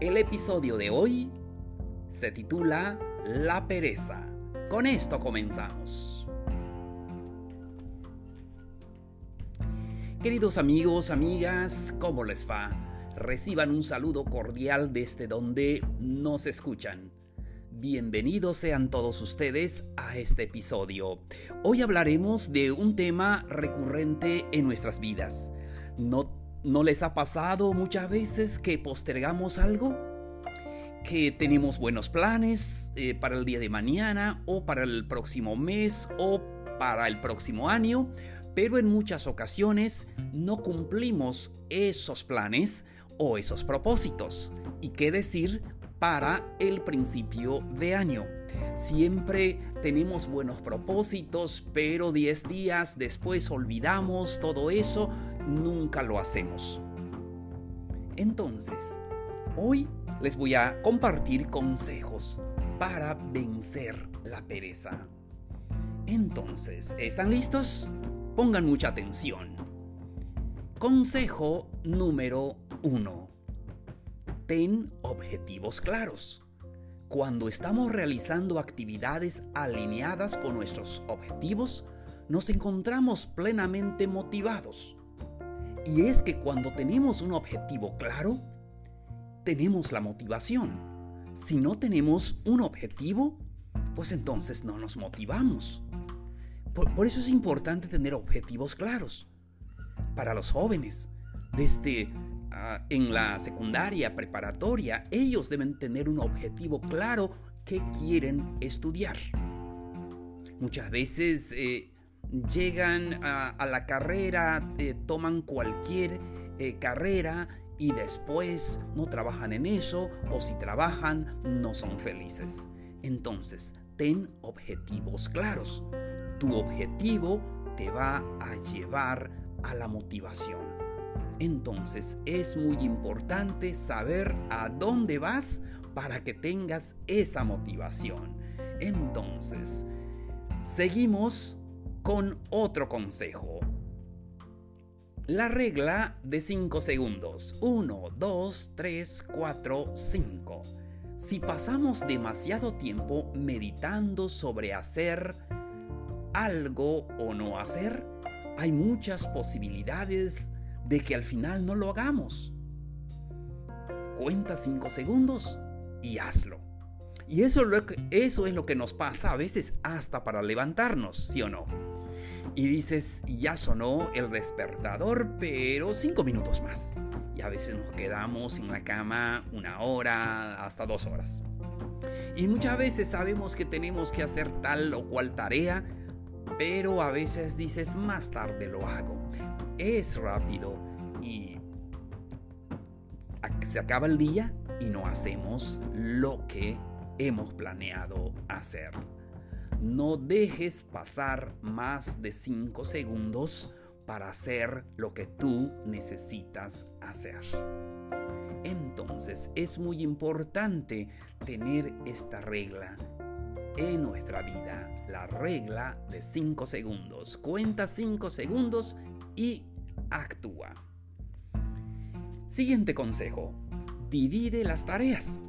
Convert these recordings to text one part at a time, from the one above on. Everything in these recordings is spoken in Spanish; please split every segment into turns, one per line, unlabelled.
El episodio de hoy se titula La pereza. Con esto comenzamos. Queridos amigos, amigas, ¿cómo les va? Reciban un saludo cordial desde donde nos escuchan. Bienvenidos sean todos ustedes a este episodio. Hoy hablaremos de un tema recurrente en nuestras vidas. ¿No, ¿No les ha pasado muchas veces que postergamos algo? Que tenemos buenos planes eh, para el día de mañana o para el próximo mes o para el próximo año, pero en muchas ocasiones no cumplimos esos planes o esos propósitos. ¿Y qué decir para el principio de año. Siempre tenemos buenos propósitos, pero 10 días después olvidamos todo eso, nunca lo hacemos. Entonces, hoy les voy a compartir consejos para vencer la pereza. Entonces, ¿están listos? Pongan mucha atención. Consejo número 1 ten objetivos claros. Cuando estamos realizando actividades alineadas con nuestros objetivos, nos encontramos plenamente motivados. Y es que cuando tenemos un objetivo claro, tenemos la motivación. Si no tenemos un objetivo, pues entonces no nos motivamos. Por, eso es importante tener objetivos claros. Para los jóvenes, desde Ah, en la secundaria, preparatoria, ellos deben tener un objetivo claro que quieren estudiar. Muchas veces eh, llegan a, la carrera, eh, toman cualquier eh, carrera y después no trabajan en eso o si trabajan no son felices. Entonces, ten objetivos claros. Tu objetivo te va a llevar a la motivación. Entonces es muy importante saber a dónde vas para que tengas esa motivación. Entonces, seguimos con otro consejo. La regla de 5 segundos. 1, 2, 3, 4, 5. Si pasamos demasiado tiempo meditando sobre hacer algo o no hacer, hay muchas posibilidades de que al final no lo hagamos. Cuenta cinco segundos y hazlo. Y eso, eso es lo que nos pasa a veces hasta para levantarnos, ¿sí o no? Y dices, ya sonó el despertador, pero cinco minutos más. Y a veces nos quedamos en la cama una hora, hasta dos horas. Y muchas veces sabemos que tenemos que hacer tal o cual tarea, pero a veces dices, más tarde lo hago es rápido y se acaba el día y no hacemos lo que hemos planeado hacer. No dejes pasar más de 5 segundos para hacer lo que tú necesitas hacer. Entonces es muy importante tener esta regla en nuestra vida. La regla de 5 segundos. Cuenta 5 segundos y actúa. Siguiente consejo. Divide las tareas.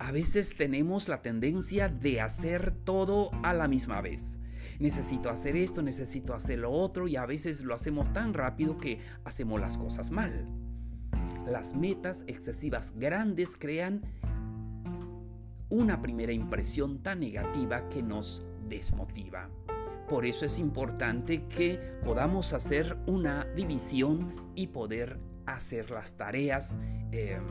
A veces tenemos la tendencia de hacer todo a la misma vez. Necesito hacer esto, necesito hacer lo otro y a veces lo hacemos tan rápido que hacemos las cosas mal. Las metas excesivas grandes crean una primera impresión tan negativa que nos desmotiva. Por eso es importante que podamos hacer una división y poder hacer las tareas em,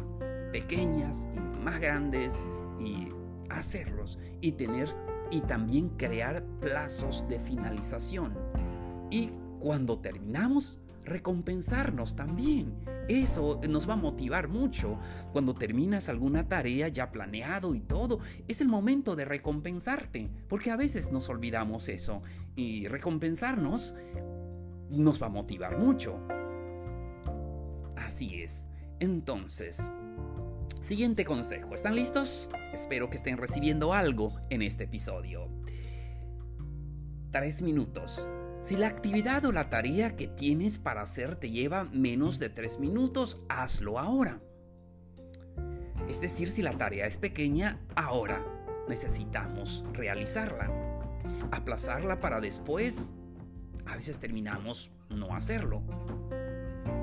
pequeñas y más grandes y hacerlos y tener y también crear plazos de finalización. Y cuando terminamos, recompensarnos también. Eso nos va a motivar mucho. Cuando terminas alguna tarea ya planeado y todo, es el momento de recompensarte, porque a veces nos olvidamos eso. Y recompensarnos nos va a motivar mucho. Así es. Entonces, siguiente consejo. ¿Están listos? Espero que estén recibiendo algo en este episodio. Tres minutos. Si la actividad o la tarea que tienes para hacer te lleva menos de tres minutos, hazlo ahora. Es decir, si la tarea es pequeña, ahora necesitamos realizarla. Aplazarla para después, a veces terminamos no hacerlo.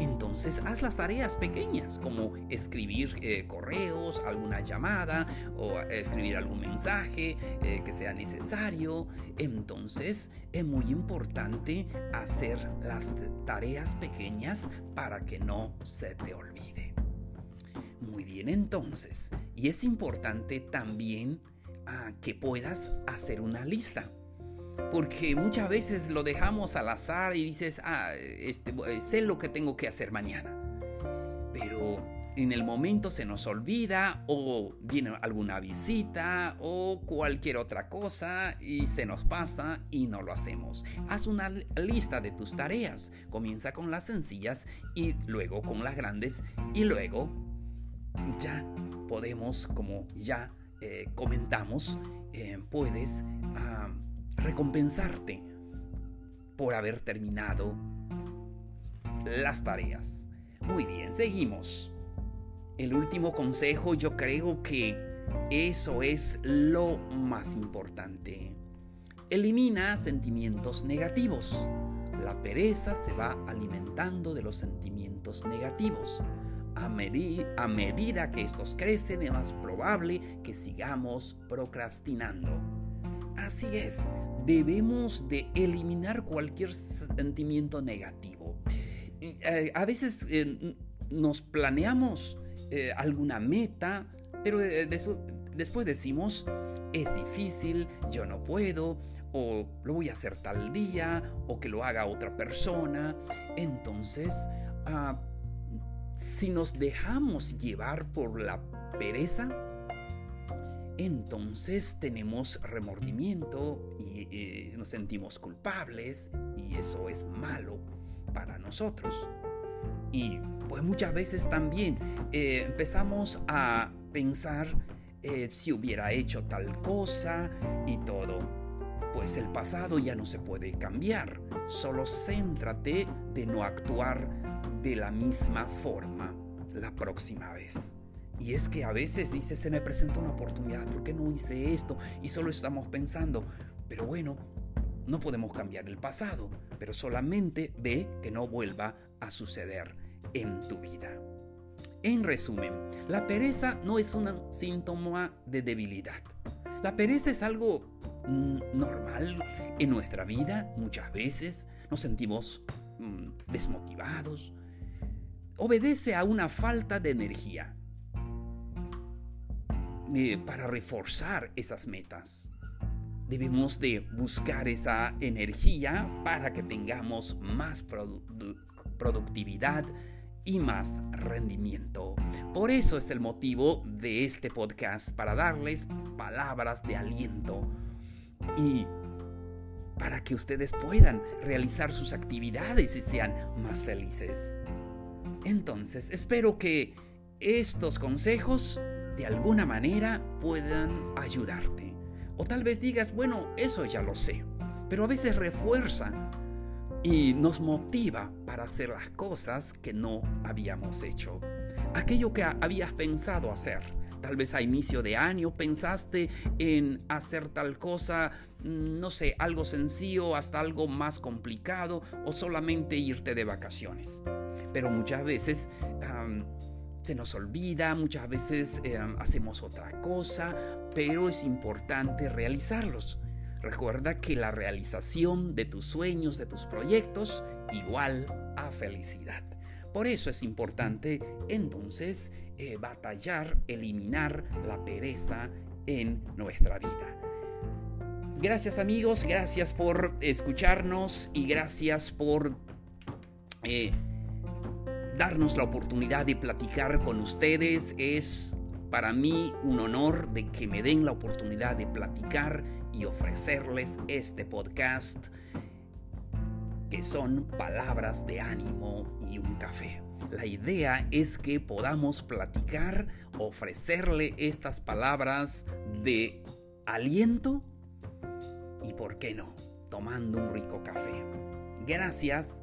Entonces haz las tareas pequeñas, como escribir eh, correos, alguna llamada o escribir algún mensaje eh, que sea necesario. Entonces es muy importante hacer las tareas pequeñas para que no se te olvide. Muy bien entonces, y es importante también ah, que puedas hacer una lista porque muchas veces lo dejamos al azar y dices, ah, este, eh, sé lo que tengo que hacer mañana. Pero en el momento se nos olvida o viene alguna visita o cualquier otra cosa y se nos pasa y no lo hacemos. Haz una lista de tus tareas. Comienza con las sencillas y luego con las grandes y luego ya podemos, como ya eh, comentamos, eh, puedes... Recompensarte por haber terminado las tareas. Muy bien, seguimos. El último consejo yo creo que eso es lo más importante. Elimina sentimientos negativos. La pereza se va alimentando de los sentimientos negativos. A, medida que estos crecen es más probable que sigamos procrastinando. Así es, debemos de eliminar cualquier sentimiento negativo. Eh, a veces eh, nos planeamos eh, alguna meta, pero después, decimos, es difícil, yo no puedo, o lo voy a hacer tal día, o que lo haga otra persona. Entonces, ah, si nos dejamos llevar por la pereza, entonces tenemos remordimiento y eh, nos sentimos culpables y eso es malo para nosotros. Y pues muchas veces también eh, empezamos a pensar eh, si hubiera hecho tal cosa y todo. Pues el pasado ya no se puede cambiar. Solo céntrate de no actuar de la misma forma la próxima vez. Y es que a veces dice, se me presenta una oportunidad, ¿por qué no hice esto? Y solo estamos pensando, pero bueno, no podemos cambiar el pasado, pero solamente ve que no vuelva a suceder en tu vida. En resumen, la pereza no es un síntoma de debilidad. La pereza es algo mm, normal en nuestra vida. Muchas veces nos sentimos mm, desmotivados. Obedece a una falta de energía para reforzar esas metas. Debemos de buscar esa energía para que tengamos más productividad y más rendimiento. Por eso es el motivo de este podcast, para darles palabras de aliento y para que ustedes puedan realizar sus actividades y sean más felices. Entonces, espero que estos consejos de alguna manera puedan ayudarte. O tal vez digas, bueno, eso ya lo sé, pero a veces refuerza y nos motiva para hacer las cosas que no habíamos hecho. Aquello que habías pensado hacer. Tal vez a inicio de año pensaste en hacer tal cosa, mm, no sé, algo sencillo hasta algo más complicado o solamente irte de vacaciones. Pero muchas veces se nos olvida, muchas veces eh, hacemos otra cosa, pero es importante realizarlos. Recuerda que la realización de tus sueños, de tus proyectos, igual a felicidad. Por eso es importante entonces eh, batallar, eliminar la pereza en nuestra vida. Gracias amigos, gracias por escucharnos y gracias por eh, darnos la oportunidad de platicar con ustedes. Es para mí un honor de que me den la oportunidad de platicar y ofrecerles este podcast que son palabras de ánimo y un café. La idea es que podamos platicar, ofrecerle estas palabras de aliento y, ¿por qué no?, tomando un rico café. Gracias,